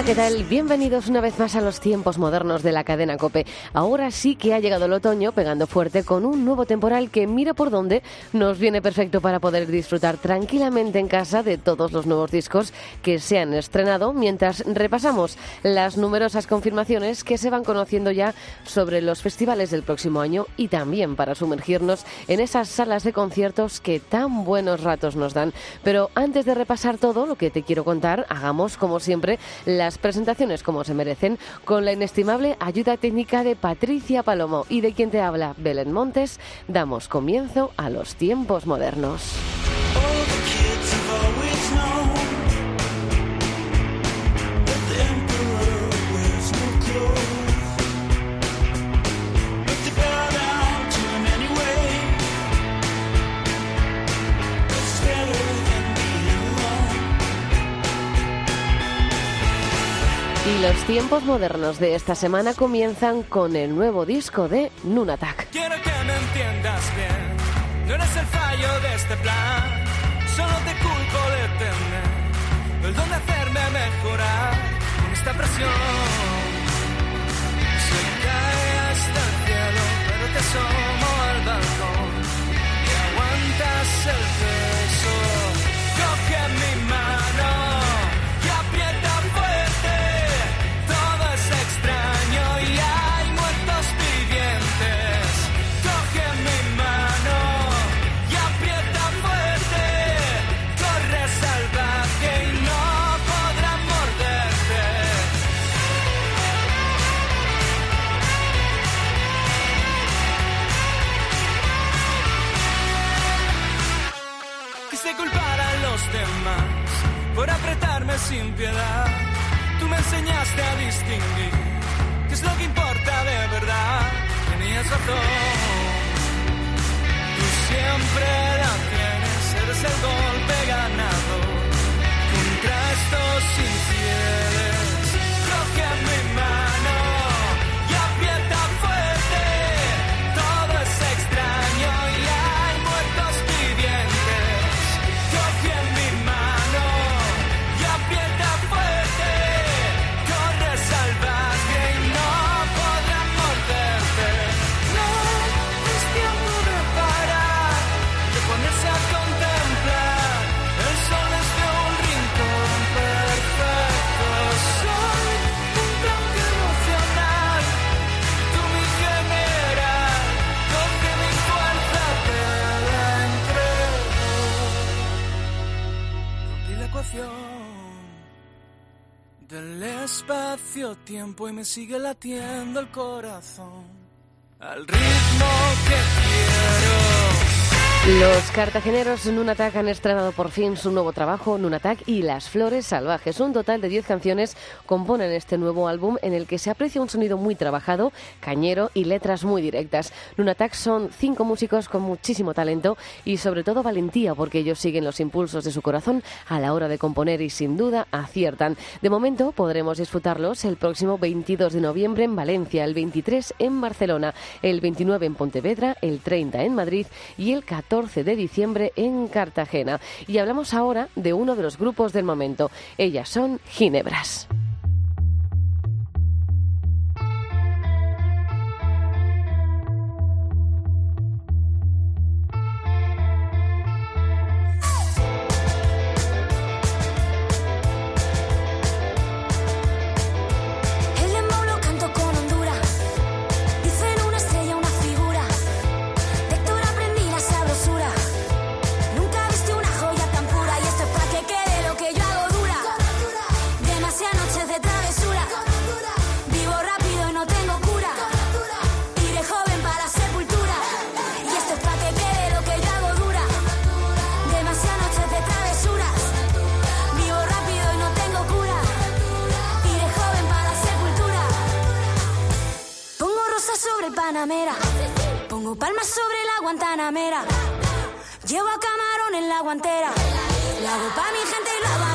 Hola, ¿qué tal? Bienvenidos una vez más a los tiempos modernos de la cadena Cope. Ahora sí que ha llegado el otoño pegando fuerte con un nuevo temporal que mira por dónde nos viene perfecto para poder disfrutar tranquilamente en casa de todos los nuevos discos que se han estrenado mientras repasamos las numerosas confirmaciones que se van conociendo ya sobre los festivales del próximo año y también para sumergirnos en esas salas de conciertos que tan buenos ratos nos dan. Pero antes de repasar todo lo que te quiero contar, hagamos como siempre presentaciones como se merecen con la inestimable ayuda técnica de Patricia Palomo y de quien te habla Belén Montes, damos comienzo a los tiempos modernos. Los tiempos modernos de esta semana comienzan con el nuevo disco de Nunatak. Quiero que me entiendas bien, no eres el fallo de este plan, solo te culpo de tener el don de hacerme mejorar con esta presión. Se cae hasta el cielo, pero te asomo al balcón y aguantas el peso. Coge mi mano. Sin piedad. Tú me enseñaste a distinguir qué es lo que importa de verdad. Tenías razón. Tú siempre la tienes, eres el golpe ganado contra estos infieles. Coge mi mano espacio-tiempo y me sigue latiendo el corazón al ritmo que quiero. Los cartageneros Nunatak han estrenado por fin su nuevo trabajo, Nunatak y las Flores Salvajes. Un total de 10 canciones componen este nuevo álbum en el que se aprecia un sonido muy trabajado, cañero y letras muy directas. Nunatak son cinco músicos con muchísimo talento y sobre todo valentía porque ellos siguen los impulsos de su corazón a la hora de componer y sin duda aciertan. De momento podremos disfrutarlos el próximo 22 de noviembre en Valencia, el 23 en Barcelona, el 29 en Pontevedra, el 30 en Madrid y el 14 de diciembre en Cartagena. Y hablamos ahora de uno de los grupos del momento. Ellas son Ginebras. Guantanamera. Llevo a camarón en la guantera. Lo hago pa' mi gente y lo hago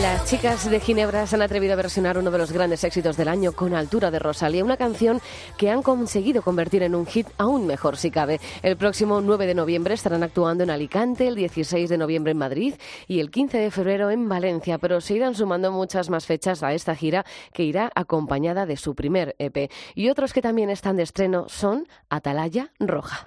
Las chicas de Ginebra se han atrevido a versionar uno de los grandes éxitos del año con Altura de Rosalía, una canción que han conseguido convertir en un hit aún mejor si cabe. El próximo 9 de noviembre estarán actuando en Alicante, el 16 de noviembre en Madrid y el 15 de febrero en Valencia, pero se irán sumando muchas más fechas a esta gira que irá acompañada de su primer EP. Y otros que también están de estreno son Atalaya Roja.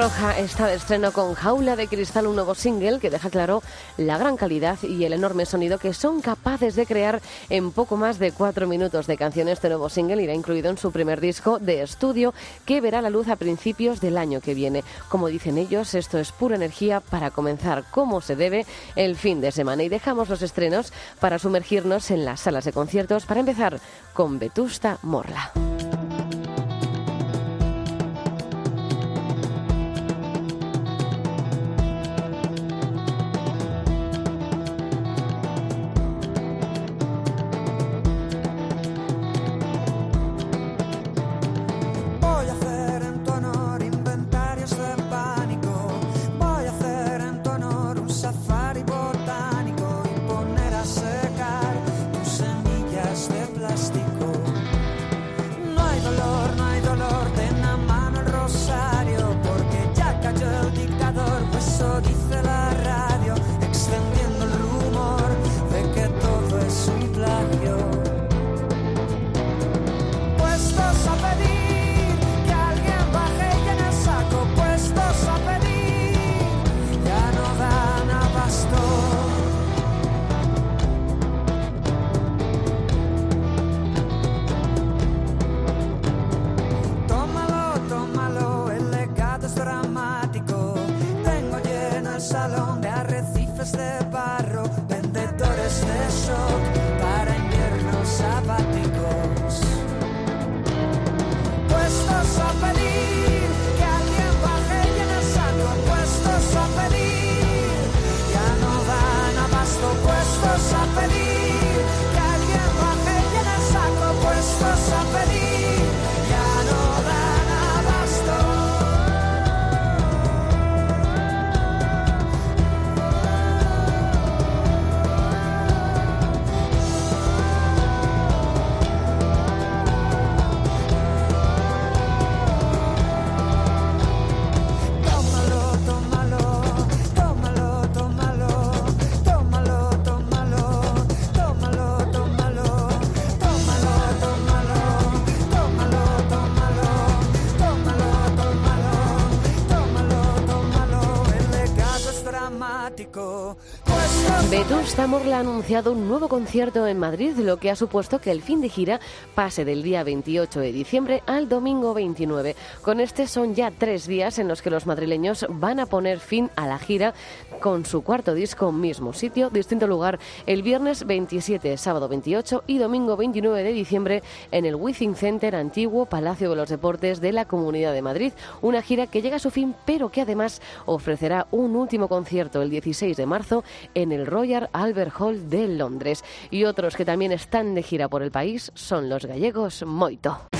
Roja está de estreno con Jaula de Cristal, un nuevo single que deja claro la gran calidad y el enorme sonido que son capaces de crear en poco más de cuatro minutos de canción. Este nuevo single irá incluido en su primer disco de estudio que verá la luz a principios del año que viene. Como dicen ellos, esto es pura energía para comenzar como se debe el fin de semana. Y dejamos los estrenos para sumergirnos en las salas de conciertos para empezar con Vetusta Morla. Vetusta Morla ha anunciado un nuevo concierto en Madrid, lo que ha supuesto que el fin de gira pase del día 28 de diciembre al domingo 29. Con este son ya tres días en los que los madrileños van a poner fin a la gira con su cuarto disco, mismo sitio, distinto lugar, el viernes 27, sábado 28 y domingo 29 de diciembre en el Withing Center, antiguo Palacio de los Deportes de la Comunidad de Madrid. Una gira que llega a su fin, pero que además ofrecerá un último concierto el 16 de marzo en el Royal Albert Hall de Londres. Y otros que también están de gira por el país son los gallegos Moito.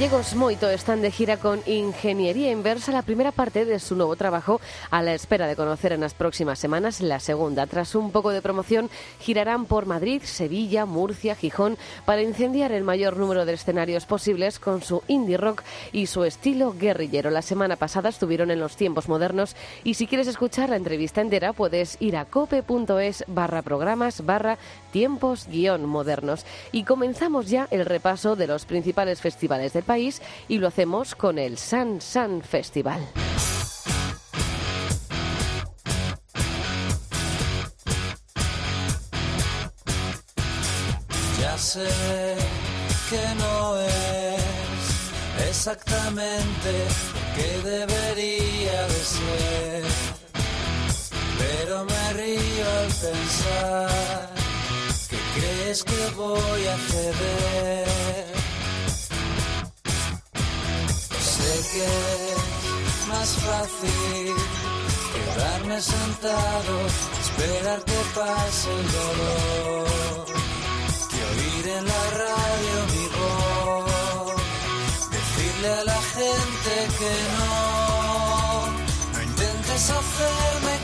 Gallegos Moito están de gira con Ingeniería Inversa, la primera parte de su nuevo trabajo, a la espera de conocer en las próximas semanas la segunda. Tras un poco de promoción, girarán por Madrid, Sevilla, Murcia, Gijón, para incendiar el mayor número de escenarios posibles con su indie rock y su estilo guerrillero. La semana pasada estuvieron en los tiempos modernos y si quieres escuchar la entrevista entera puedes ir a cope.es barra programas barra tiempos guion modernos. Y comenzamos ya el repaso de los principales festivales del país y lo hacemos con el San San Festival. Ya sé que no es exactamente lo que debería de ser, pero me río al pensar crees que voy a ceder. Sé que es más fácil quedarme sentado, esperar que pase el dolor que oír en la radio mi voz, decirle a la gente que no, no intentes hacerme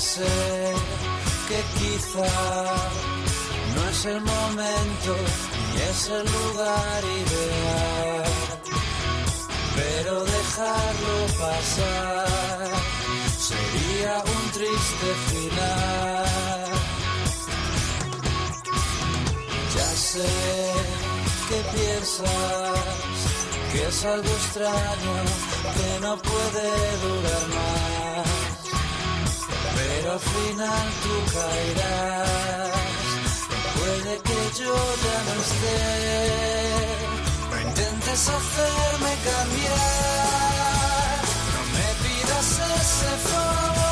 Sé que quizá no es el momento ni es el lugar ideal, pero dejarlo pasar sería un triste final. Ya sé que piensas que es algo extraño que no puede durar más al final tú caerás. Puede que yo ya no esté, no intentes hacerme cambiar, no me pidas ese favor.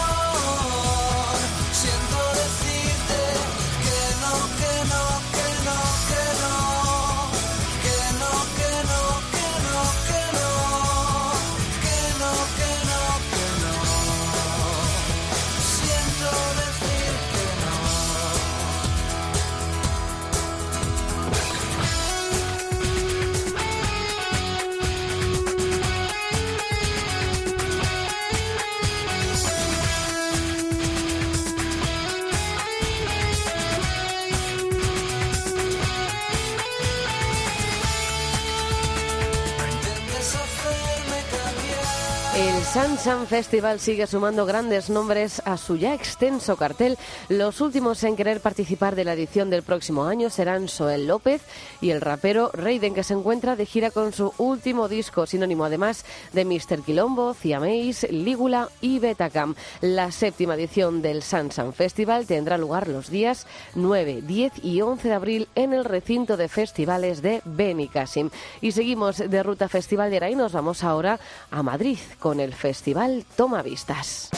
San Festival sigue sumando grandes nombres a su ya extenso cartel. Los últimos en querer participar de la edición del próximo año serán Soel López y el rapero Raiden, que se encuentra de gira con su último disco, sinónimo además de Mr. Quilombo, Ciaméis, Lígula y Betacam. La séptima edición del San San Festival tendrá lugar los días 9, 10 y 11 de abril en el recinto de festivales de Benicassim. Y seguimos de ruta festivalera y nos vamos ahora a Madrid con el Festival Toma Vistas.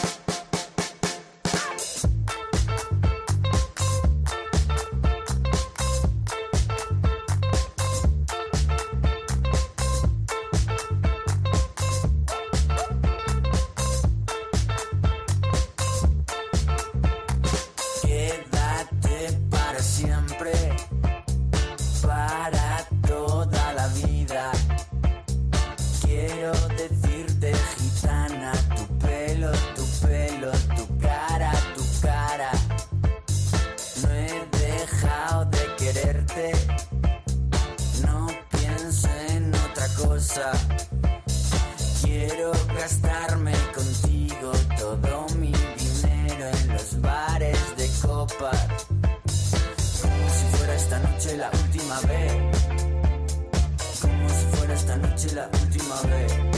my name.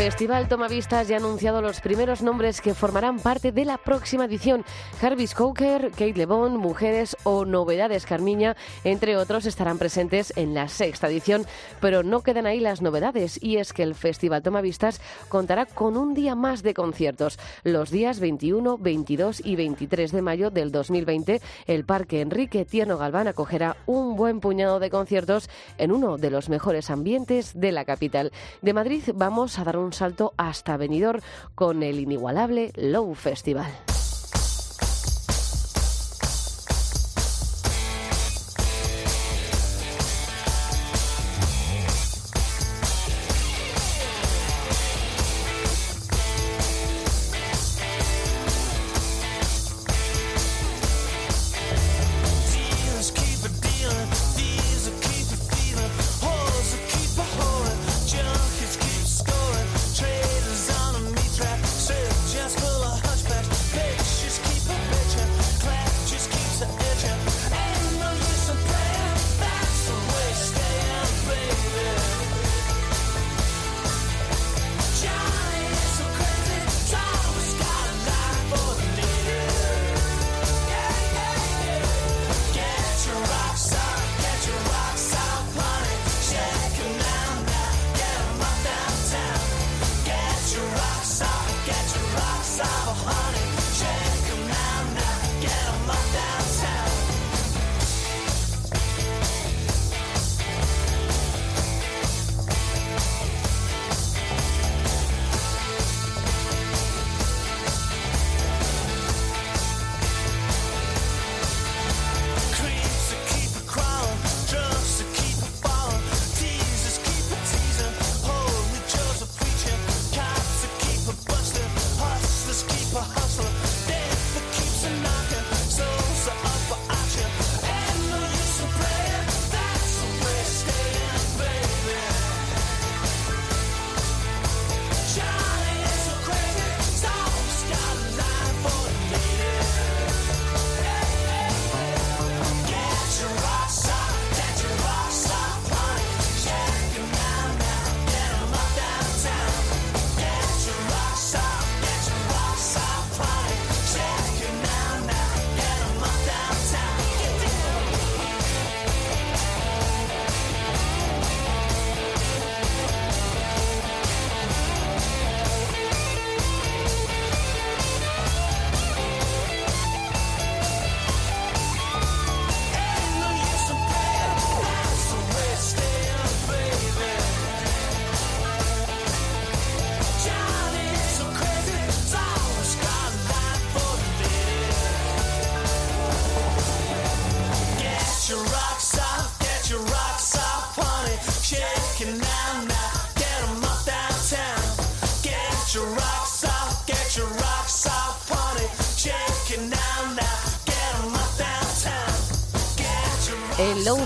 Festival Tomavistas ya ha anunciado los primeros nombres que formarán parte de la próxima edición. Jarvis Coker, Kate LeBon, Mujeres o Novedades Carmiña, entre otros, estarán presentes en la sexta edición. Pero no quedan ahí las novedades y es que el Festival Tomavistas contará con un día más de conciertos. Los días 21, 22 y 23 de mayo del 2020, el Parque Enrique Tierno Galván acogerá un buen puñado de conciertos en uno de los mejores ambientes de la capital. De Madrid vamos a dar un salto hasta Benidorm con el inigualable Low Festival.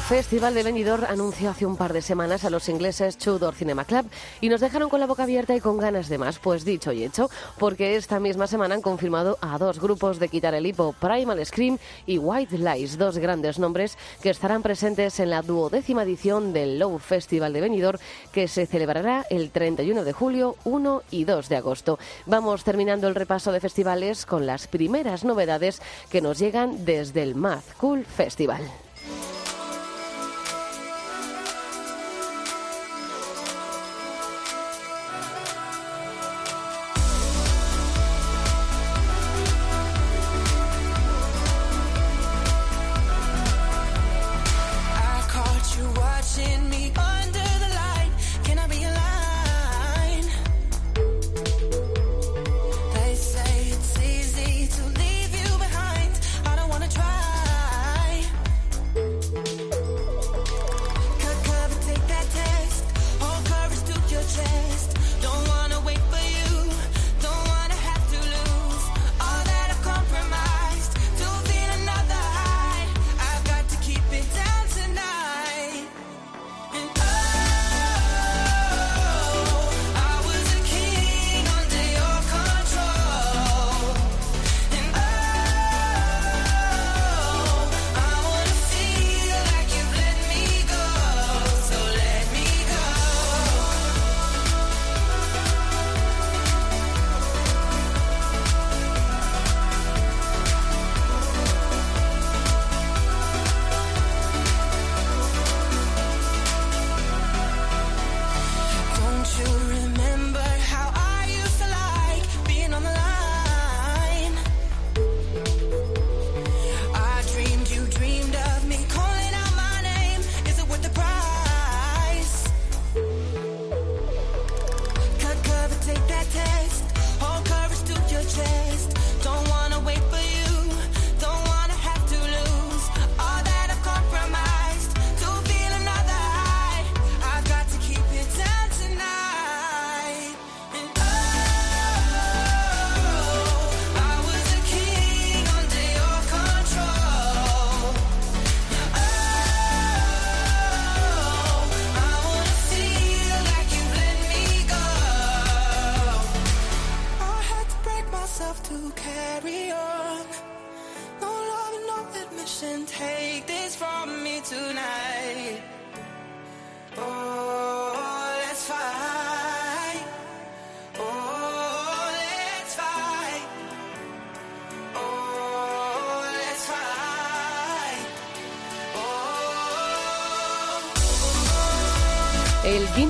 Festival de Benidorm anunció hace un par de semanas a los ingleses Tudor Cinema Club y nos dejaron con la boca abierta y con ganas de más. Pues dicho y hecho, porque esta misma semana han confirmado a dos grupos de quitar el hipo, Primal Scream y White Lies, dos grandes nombres que estarán presentes en la duodécima edición del Low Festival de Benidorm que se celebrará el 31 de julio, 1 y 2 de agosto. Vamos terminando el repaso de festivales con las primeras novedades que nos llegan desde el Math Cool Festival.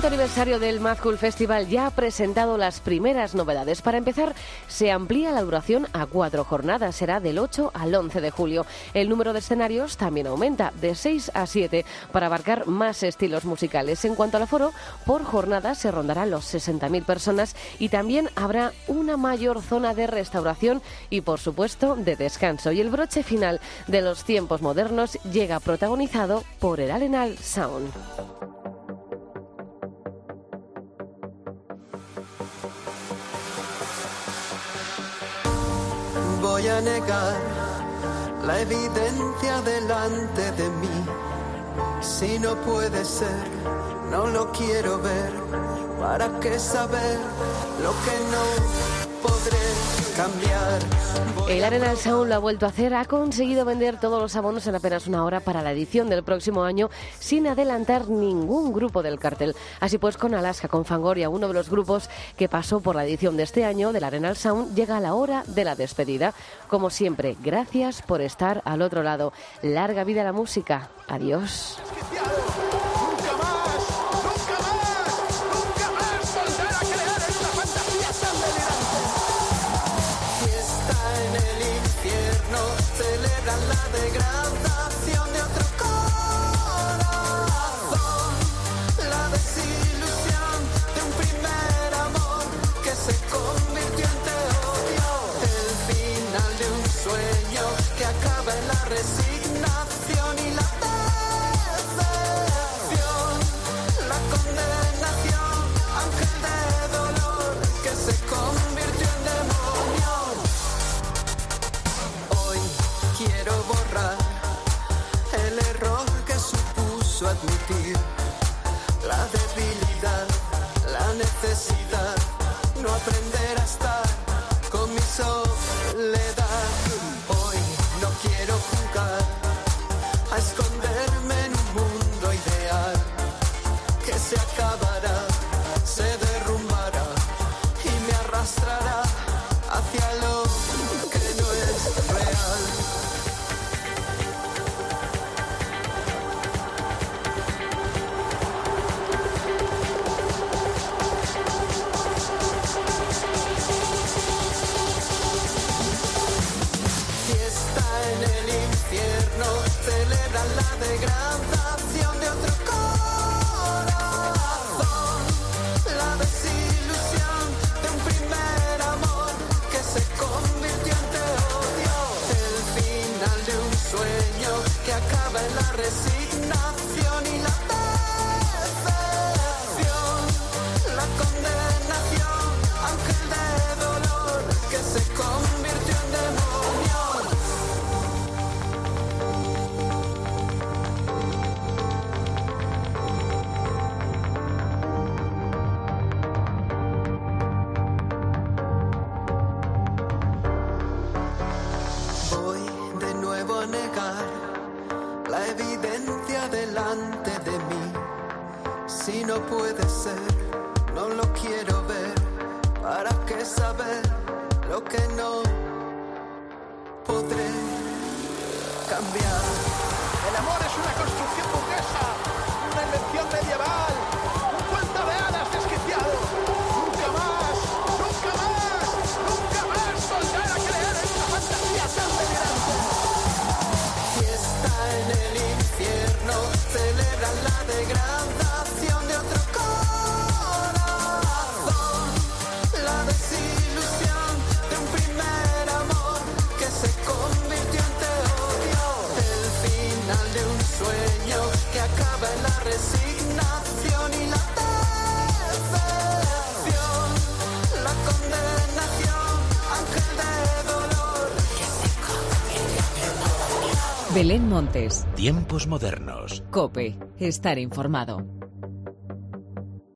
Quinto aniversario del Mad Cool Festival ya ha presentado las primeras novedades. Para empezar, se amplía la duración a cuatro jornadas. Será del 8 al 11 de julio. El número de escenarios también aumenta, de 6 a 7, para abarcar más estilos musicales. En cuanto al aforo, por jornada se rondarán los 60.000 personas y también habrá una mayor zona de restauración y, por supuesto, de descanso. Y el broche final de los tiempos modernos llega protagonizado por el Arenal Sound. Voy a negar la evidencia delante de mí. Si no puede ser, no lo quiero ver. ¿Para qué saber lo que no podré cambiar? Voy El a Arenal Sound lo ha vuelto a hacer, ha conseguido vender todos los abonos en apenas una hora para la edición del próximo año sin adelantar ningún grupo del cartel. Así pues, con Alaska, con Fangoria, uno de los grupos que pasó por la edición de este año del Arenal Sound, llega la hora de la despedida. Como siempre, gracias por estar al otro lado. Larga vida a la música. Adiós. Si no puede ser, no lo quiero ver. ¿Para qué saber lo que no podré cambiar? El amor es una construcción burguesa, una invención medieval, resignación y la decepción, la condenación, ángel de dolor. Belén Montes, Tiempos modernos. Cope, estar informado.